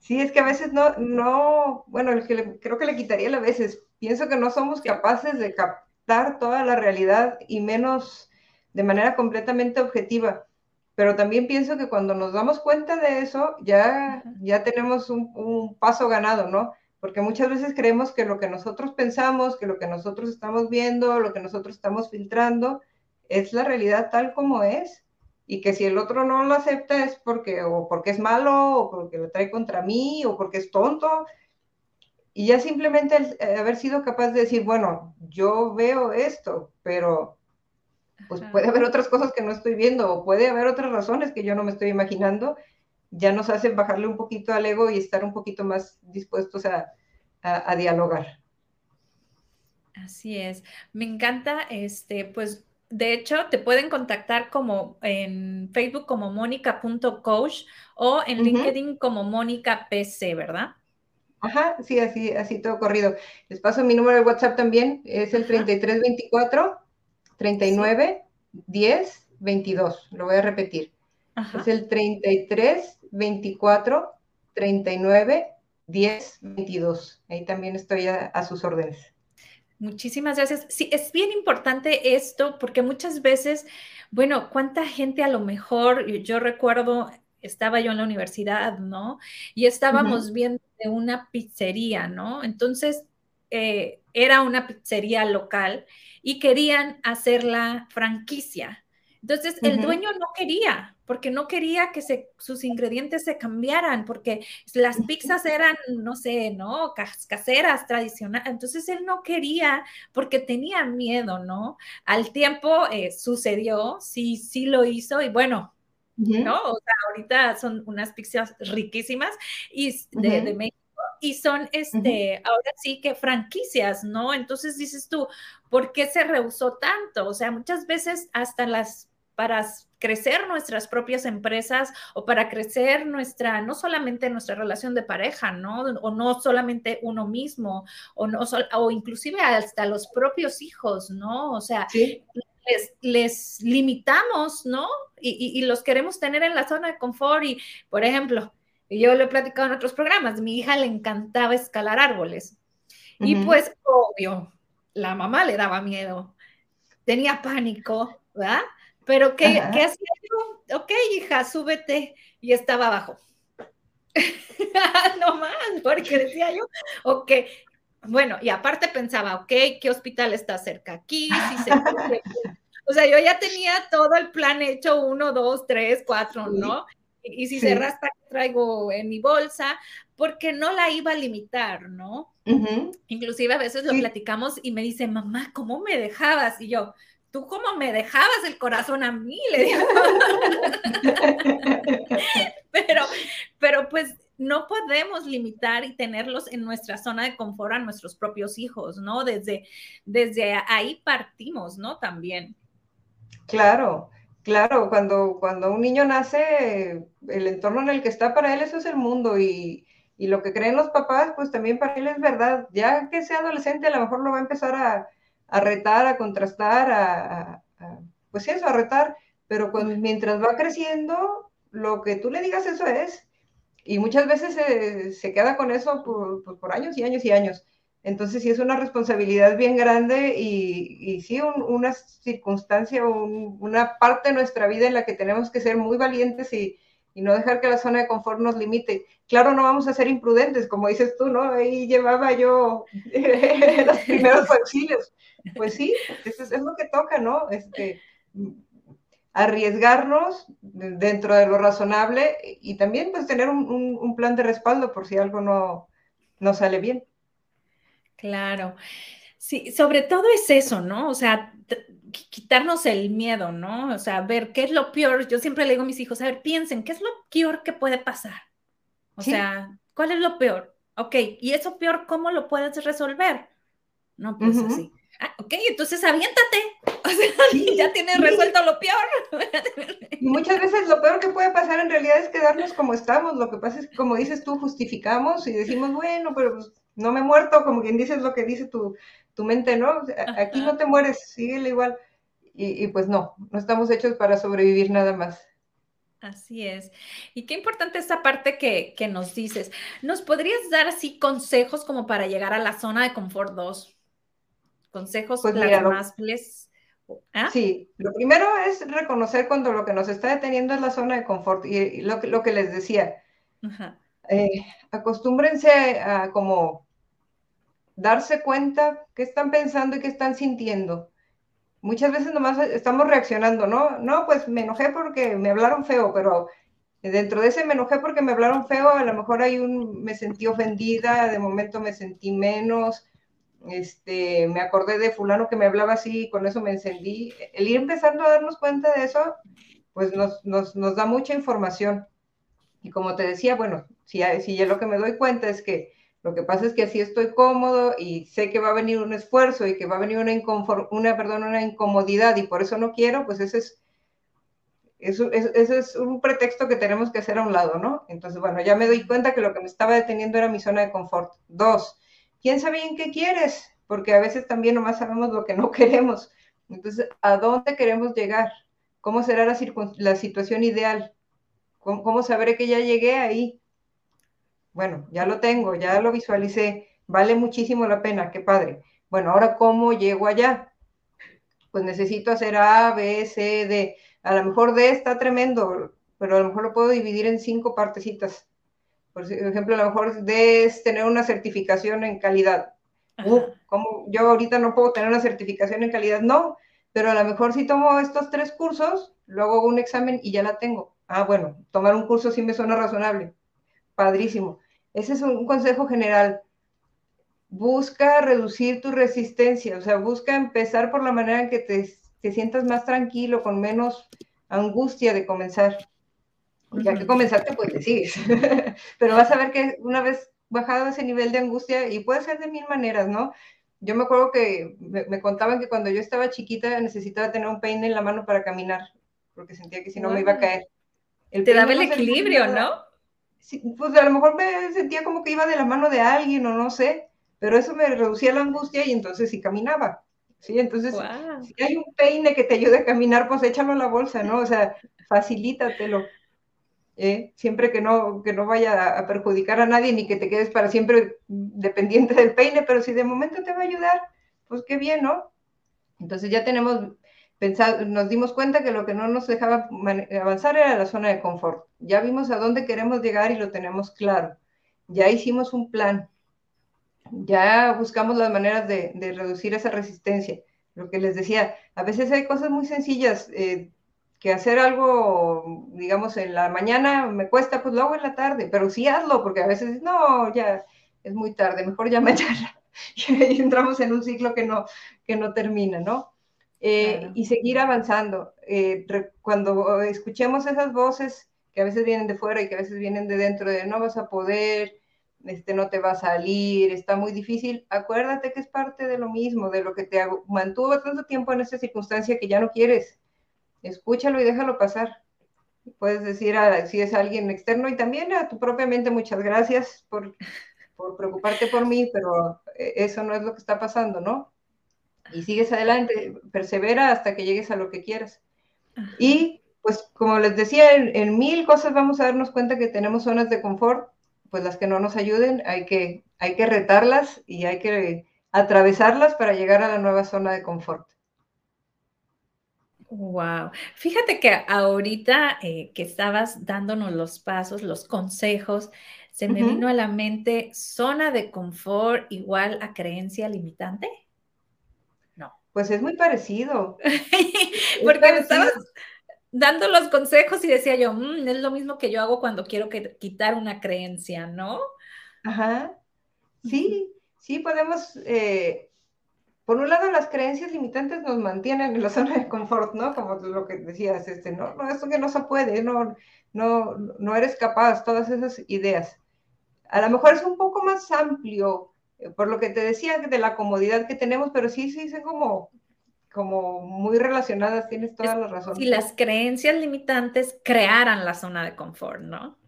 Sí, es que a veces no, no, bueno, el que creo que le quitaría a veces. Pienso que no somos capaces de captar toda la realidad y menos de manera completamente objetiva. Pero también pienso que cuando nos damos cuenta de eso, ya, ya tenemos un, un paso ganado, ¿no? Porque muchas veces creemos que lo que nosotros pensamos, que lo que nosotros estamos viendo, lo que nosotros estamos filtrando, es la realidad tal como es y que si el otro no lo acepta es porque o porque es malo o porque lo trae contra mí o porque es tonto. Y ya simplemente el, haber sido capaz de decir, bueno, yo veo esto, pero pues puede haber otras cosas que no estoy viendo o puede haber otras razones que yo no me estoy imaginando, ya nos hacen bajarle un poquito al ego y estar un poquito más dispuestos a, a, a dialogar. Así es. Me encanta, este, pues de hecho, te pueden contactar como en Facebook como mónica.coach o en LinkedIn como Mónica PC, ¿verdad? Ajá, sí, así, así todo corrido. Les paso mi número de WhatsApp también, es el 3324 39 10 22. Lo voy a repetir. Es el 33 24 39 10 22. Ahí también estoy a sus órdenes. Muchísimas gracias. Sí, es bien importante esto porque muchas veces, bueno, cuánta gente a lo mejor, yo recuerdo, estaba yo en la universidad, ¿no? Y estábamos viendo una pizzería, ¿no? Entonces, eh, era una pizzería local y querían hacer la franquicia. Entonces, el dueño no quería, porque no quería que se, sus ingredientes se cambiaran, porque las pizzas eran, no sé, ¿no? Caseras, tradicionales. Entonces, él no quería, porque tenía miedo, ¿no? Al tiempo eh, sucedió, sí, sí lo hizo, y bueno, ¿no? O sea, ahorita son unas pizzas riquísimas y de, México y son, este, ahora sí que franquicias, ¿no? Entonces dices tú, ¿por qué se rehusó tanto? O sea, muchas veces hasta las para crecer nuestras propias empresas o para crecer nuestra, no solamente nuestra relación de pareja, ¿no? O no solamente uno mismo, o, no, o inclusive hasta los propios hijos, ¿no? O sea, les, limitamos, ¿no? Y, los queremos tener en la zona de confort y, por ejemplo, yo lo he platicado en otros programas, mi hija le encantaba escalar árboles. Y pues, obvio, la mamá le daba miedo, tenía pánico, ¿verdad? Pero ¿qué, ¿qué hacía yo? Ok, hija, súbete. Y estaba abajo. no más, porque decía yo, ok. Bueno, y aparte pensaba, ok, ¿qué hospital está cerca aquí? Si se o sea, yo ya tenía todo el plan hecho, uno, dos, tres, cuatro, ¿no? Y, si se raspa, traigo en mi bolsa, porque no la iba a limitar, ¿no? Inclusive a veces lo platicamos y me dice, mamá, ¿cómo me dejabas? Y yo, tú cómo me dejabas el corazón a mí, le digo. pero, pero pues no podemos limitar y tenerlos en nuestra zona de confort a nuestros propios hijos, ¿no? Desde, desde ahí partimos, ¿no? También. Claro, claro, cuando, cuando un niño nace, el entorno en el que está para él, eso es el mundo y, y lo que creen los papás, pues también para él es verdad. Ya que sea adolescente, a lo mejor lo va a empezar a a retar, a contrastar, a, pues eso, a retar, pero mientras va creciendo, lo que tú le digas eso es, y muchas veces se, queda con eso pues, por, años y años y años. Entonces sí es una responsabilidad bien grande y, sí una circunstancia, una parte de nuestra vida en la que tenemos que ser muy valientes y, no dejar que la zona de confort nos limite. Claro, no vamos a ser imprudentes, como dices tú, ¿no? Ahí llevaba yo los primeros auxilios. Pues sí, eso es, lo que toca, ¿no? Este, arriesgarnos dentro de lo razonable y también pues tener un, plan de respaldo por si algo no sale bien. Claro. Sí, sobre todo es eso, ¿no? O sea, quitarnos el miedo, ¿no? O sea, ver qué es lo peor. Yo siempre le digo a mis hijos, a ver, piensen, ¿qué es lo peor que puede pasar? O sea, ¿cuál es lo peor? Ok, y eso peor, ¿cómo lo puedes resolver? No, pues así. Ah, ok, entonces aviéntate. O sea, ya tienes resuelto lo peor. y muchas veces lo peor que puede pasar en realidad es quedarnos como estamos. Lo que pasa es que, como dices tú, justificamos y decimos, bueno, pero pues, no me he muerto, como quien dices lo que dice tu, tu mente, ¿no? Aquí no te mueres, síguele igual. Y, pues no, no estamos hechos para sobrevivir nada más. Así es. Y qué importante esta parte que, nos dices. ¿Nos podrías dar así consejos como para llegar a la zona de confort 2? Consejos pues más ¿Ah? Sí, lo primero es reconocer cuando lo que nos está deteniendo es la zona de confort y, lo, lo, que les decía. Eh, acostúmbrense a como darse cuenta qué están pensando y qué están sintiendo. Muchas veces nomás estamos reaccionando, ¿no? No, pues me enojé porque me hablaron feo, pero dentro de ese me enojé porque me hablaron feo, a lo mejor hay un, me sentí ofendida, de momento me sentí menos, este, me acordé de fulano que me hablaba así y con eso me encendí. El ir empezando a darnos cuenta de eso, pues nos, nos, nos da mucha información. Y como te decía, bueno, si, si yo lo que me doy cuenta es que lo que pasa es que así estoy cómodo y sé que va a venir un esfuerzo y que va a venir una, una, perdón, una incomodidad y por eso no quiero, pues ese es, es un pretexto que tenemos que hacer a un lado, ¿no? Entonces, bueno, ya me doy cuenta que lo que me estaba deteniendo era mi zona de confort. Dos, ¿quién sabe bien qué quieres? Porque a veces también nomás sabemos lo que no queremos. Entonces, ¿a dónde queremos llegar? ¿Cómo será la, la situación ideal? ¿Cómo, ¿Cómo sabré que ya llegué ahí? Bueno, ya lo tengo, ya lo visualicé, vale muchísimo la pena, qué padre. Bueno, ahora, ¿cómo llego allá? Pues necesito hacer A, B, C, D. A lo mejor D está tremendo, pero a lo mejor lo puedo dividir en cinco partecitas. Por ejemplo, a lo mejor D es tener una certificación en calidad. Uh, ¿cómo? Yo ahorita no puedo tener una certificación en calidad, no, pero a lo mejor si tomo estos tres cursos, luego hago un examen y ya la tengo. Ah, bueno, tomar un curso sí me suena razonable. Padrísimo. Ese es un consejo general. Busca reducir tu resistencia, o sea, busca empezar por la manera en que te, sientas más tranquilo, con menos angustia de comenzar. Ya que comenzaste, pues te sigues. Pero vas a ver que una vez bajado ese nivel de angustia, y puede ser de mil maneras, ¿no? Yo me acuerdo que me, contaban que cuando yo estaba chiquita necesitaba tener un peine en la mano para caminar, porque sentía que si no me iba a caer. Te daba el equilibrio, ¿no? Pues a lo mejor me sentía como que iba de la mano de alguien o no sé, pero eso me reducía la angustia y entonces sí caminaba. Sí, entonces, si hay un peine que te ayude a caminar, pues échalo en la bolsa, ¿no? O sea, facilítatelo. ¿eh? Siempre que no, que no vaya a perjudicar a nadie ni que te quedes para siempre dependiente del peine, pero si de momento te va a ayudar, pues qué bien, ¿no? Entonces ya tenemos pensado, nos dimos cuenta que lo que no nos dejaba avanzar era la zona de confort. Ya vimos a dónde queremos llegar y lo tenemos claro. Ya hicimos un plan. Ya buscamos las maneras de, reducir esa resistencia. Lo que les decía, a veces hay cosas muy sencillas. Eh, que hacer algo, digamos, en la mañana me cuesta, pues lo hago en la tarde, pero sí hazlo, porque a veces, no, ya es muy tarde, mejor ya mañana. y entramos en un ciclo que no, que no termina, ¿no? Eh, y seguir avanzando. Eh, cuando escuchemos esas voces que a veces vienen de fuera y que a veces vienen de dentro, de no vas a poder, este, no te va a salir, está muy difícil, acuérdate que es parte de lo mismo, de lo que te mantuvo tanto tiempo en esa circunstancia que ya no quieres escúchalo y déjalo pasar. Puedes decir a, si es alguien externo y también a tu propia mente muchas gracias por, por preocuparte por mí, pero eh, eso no es lo que está pasando, ¿no? Y sigues adelante, persevera hasta que llegues a lo que quieras. Y pues como les decía, en, en, mil cosas vamos a darnos cuenta que tenemos zonas de confort, pues las que no nos ayuden, hay que, hay que retarlas y hay que atravesarlas para llegar a la nueva zona de confort. Wow. Fíjate que ahorita eh, que estabas dándonos los pasos, los consejos, se me vino a la mente zona de confort igual a creencia limitante. No. Pues es muy parecido. Porque estabas dando los consejos y decía yo, mm, es lo mismo que yo hago cuando quiero quitar una creencia, ¿no? Ajá. Sí, sí, podemos eh, por un lado, las creencias limitantes nos mantienen en la zona de confort, ¿no? Como lo que decías, este, no, no, esto que no se puede, no, no, no eres capaz, todas esas ideas. A lo mejor es un poco más amplio, eh, por lo que te decía de la comodidad que tenemos, pero sí, sí, son como, como muy relacionadas, tienes toda la razón. Si las creencias limitantes crearan la zona de confort, ¿no?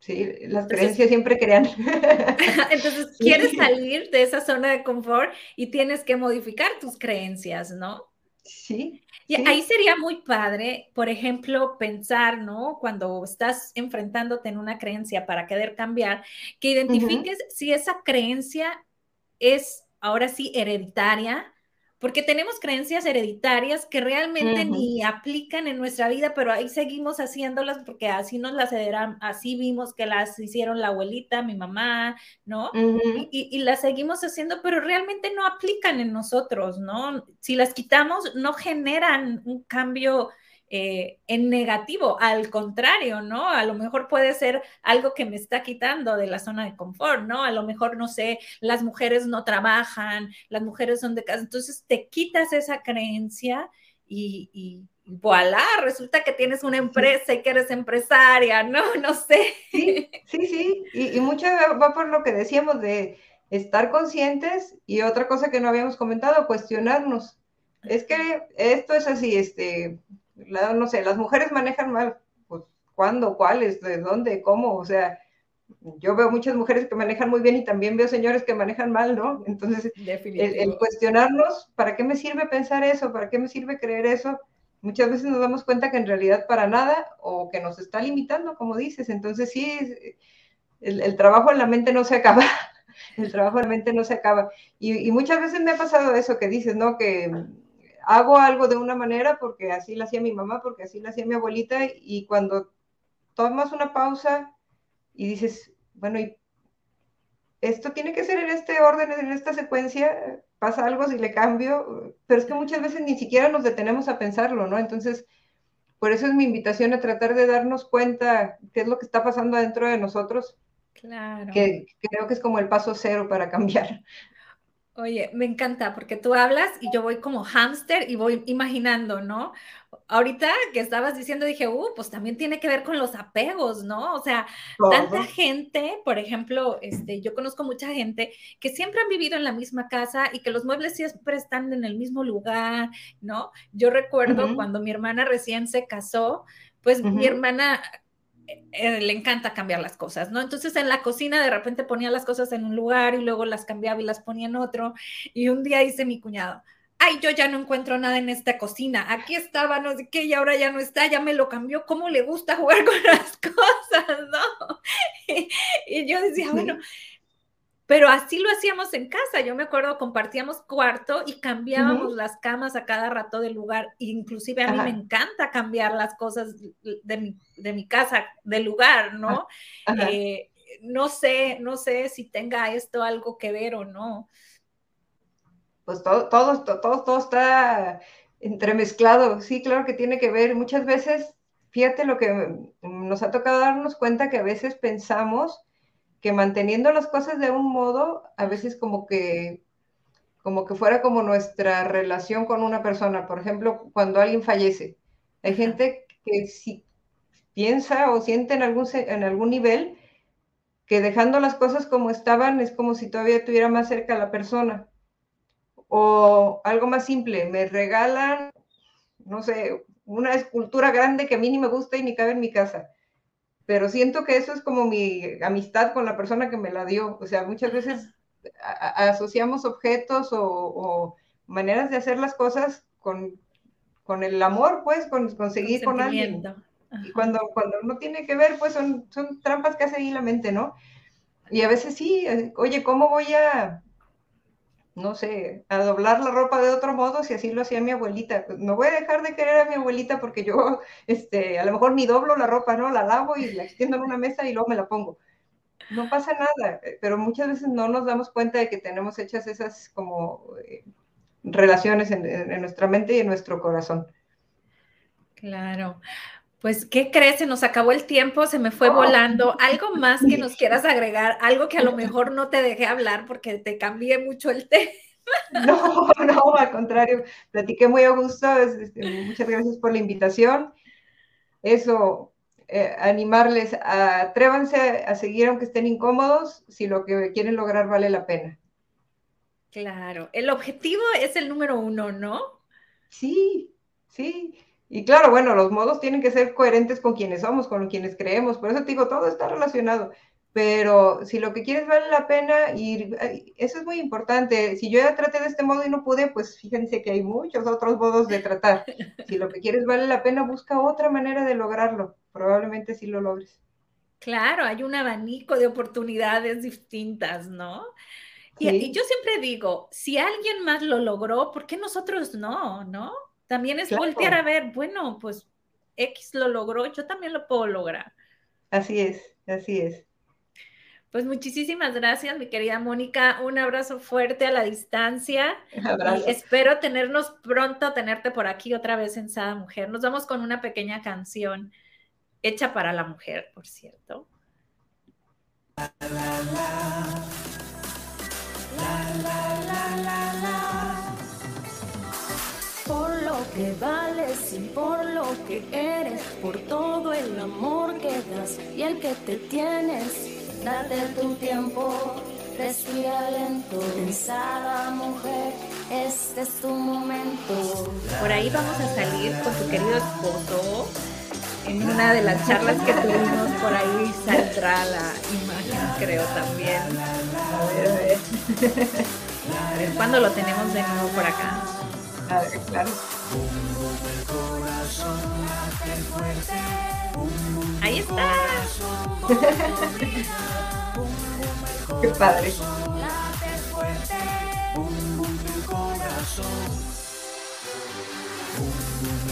Sí, las creencias siempre crean. Entonces, quieres salir de esa zona de confort y tienes que modificar tus creencias, ¿no? Sí. Y ahí sería muy padre, por ejemplo, pensar, ¿no? Cuando estás enfrentándote en una creencia para querer cambiar, que identifiques si esa creencia es ahora sí hereditaria porque tenemos creencias hereditarias que realmente ni aplican en nuestra vida, pero ahí seguimos haciéndolas porque así nos las heredaron, así vimos que las hicieron la abuelita, mi mamá, ¿no? y, las seguimos haciendo, pero realmente no aplican en nosotros, ¿no? Si las quitamos, no generan un cambio eh, en negativo, al contrario, ¿no? A lo mejor puede ser algo que me está quitando de la zona de confort, ¿no? A lo mejor, no sé, las mujeres no trabajan, las mujeres son de casa, entonces te quitas esa creencia y, y voilà, resulta que tienes una empresa y que eres empresaria, ¿no? No sé. Sí, sí, sí. Y, y mucho va por lo que decíamos de estar conscientes y otra cosa que no habíamos comentado, cuestionarnos. Es que esto es así, este, no sé, las mujeres manejan mal, pues, ¿cuándo? ¿Cuáles? ¿De dónde? ¿Cómo? O sea, yo veo muchas mujeres que manejan muy bien y también veo señores que manejan mal, ¿no? Entonces, el, cuestionarnos, ¿para qué me sirve pensar eso? ¿Para qué me sirve creer eso? Muchas veces nos damos cuenta que en realidad para nada o que nos está limitando, como dices. Entonces, sí, el, el trabajo en la mente no se acaba. El trabajo en la mente no se acaba. Y, y muchas veces me ha pasado eso que dices, ¿no? Que hago algo de una manera porque así lo hacía mi mamá, porque así lo hacía mi abuelita, y cuando tomas una pausa y dices, bueno, y esto tiene que ser en este orden, en esta secuencia, pasa algo si le cambio, pero es que muchas veces ni siquiera nos detenemos a pensarlo, ¿no? Entonces, por eso es mi invitación a tratar de darnos cuenta qué es lo que está pasando dentro de nosotros. Claro. Que creo que es como el paso cero para cambiar. Oye, me encanta porque tú hablas y yo voy como hámster y voy imaginando, ¿no? ahorita que estabas diciendo, dije, uh, pues también tiene que ver con los apegos, ¿no? O sea, tanta gente, por ejemplo, este, yo conozco mucha gente que siempre han vivido en la misma casa y que los muebles siempre están en el mismo lugar, ¿no? Yo recuerdo cuando mi hermana recién se casó, pues mi hermana le encanta cambiar las cosas, ¿no? Entonces en la cocina de repente ponía las cosas en un lugar y luego las cambiaba y las ponía en otro. Y un día dice mi cuñado, ay, yo ya no encuentro nada en esta cocina, aquí estaba, no sé qué, y ahora ya no está, ya me lo cambió, ¿cómo le gusta jugar con las cosas, no? Y, yo decía, bueno, pero así lo hacíamos en casa, yo me acuerdo, compartíamos cuarto y cambiábamos las camas a cada rato del lugar, inclusive a mí me encanta cambiar las cosas de mi, de mi casa, del lugar, ¿no? Eh, no sé, no sé si tenga esto algo que ver o no pues todo, todo, todo, todo está entremezclado. Sí, claro que tiene que ver. Muchas veces, fíjate lo que nos ha tocado darnos cuenta que a veces pensamos que manteniendo las cosas de un modo, a veces como que como que fuera como nuestra relación con una persona. Por ejemplo, cuando alguien fallece. Hay gente que si piensa o siente en algún, en algún nivel que dejando las cosas como estaban es como si todavía estuviera más cerca a la persona. O algo más simple, me regalan, no sé, una escultura grande que a mí ni me gusta y ni cabe en mi casa. Pero siento que eso es como mi amistad con la persona que me la dio. O sea, muchas veces asociamos objetos o, maneras de hacer las cosas con, con el amor, pues, con conseguir con, alguien. Y cuando, cuando no tiene que ver, pues son, son trampas que hace ahí la mente, ¿no? Y a veces sí, eh, oye, ¿cómo voy a, no sé, a doblar la ropa de otro modo si así lo hacía mi abuelita. Pues, no voy a dejar de querer a mi abuelita porque yo, este, a lo mejor ni doblo la ropa, ¿no? La lavo y la extiendo en una mesa y luego me la pongo. No pasa nada, eh, pero muchas veces no nos damos cuenta de que tenemos hechas esas como eh, relaciones en nuestra mente y en nuestro corazón. Claro. Pues, ¿qué crees? Se nos acabó el tiempo, se me fue oh. volando. ¿Algo más que nos quieras agregar? Algo que a lo mejor no te dejé hablar porque te cambié mucho el tema. No, no, al contrario, platiqué muy a gusto. Este, muchas gracias por la invitación. Eso, eh, animarles, a, atrévanse a seguir aunque estén incómodos, si lo que quieren lograr vale la pena. Claro, el objetivo es el número uno, ¿no? Sí, sí. Y claro, bueno, los modos tienen que ser coherentes con quienes somos, con quienes creemos. Por eso te digo, todo está relacionado. Pero si lo que quieres vale la pena, y eso es muy importante. Si yo ya traté de este modo y no pude, pues fíjense que hay muchos otros modos de tratar. Si lo que quieres vale la pena, busca otra manera de lograrlo. Probablemente sí lo logres. Claro, hay un abanico de oportunidades distintas, ¿no? Y, y, yo siempre digo, si alguien más lo logró, ¿por qué nosotros no? ¿No? También es voltear a ver, bueno, pues X lo logró, yo también lo puedo lograr. Así es, así es. Pues muchísimas gracias, mi querida Mónica. Un abrazo fuerte a la distancia. Y espero tenernos pronto, tenerte por aquí otra vez en Sada Mujer. Nos vamos con una pequeña canción hecha para la mujer, por cierto. La, la, la, por lo que vales y por lo que eres, por todo el amor que das y el que te tienes. Date tu tiempo, respira lento, pensada mujer, este es tu momento. Por ahí vamos a salir con tu querido esposo. En una de las charlas que tuvimos por ahí saldrá la imagen, creo también. A ver, a ver. A ver cuándo lo tenemos de nuevo por acá claro. Ahí está. Qué padre.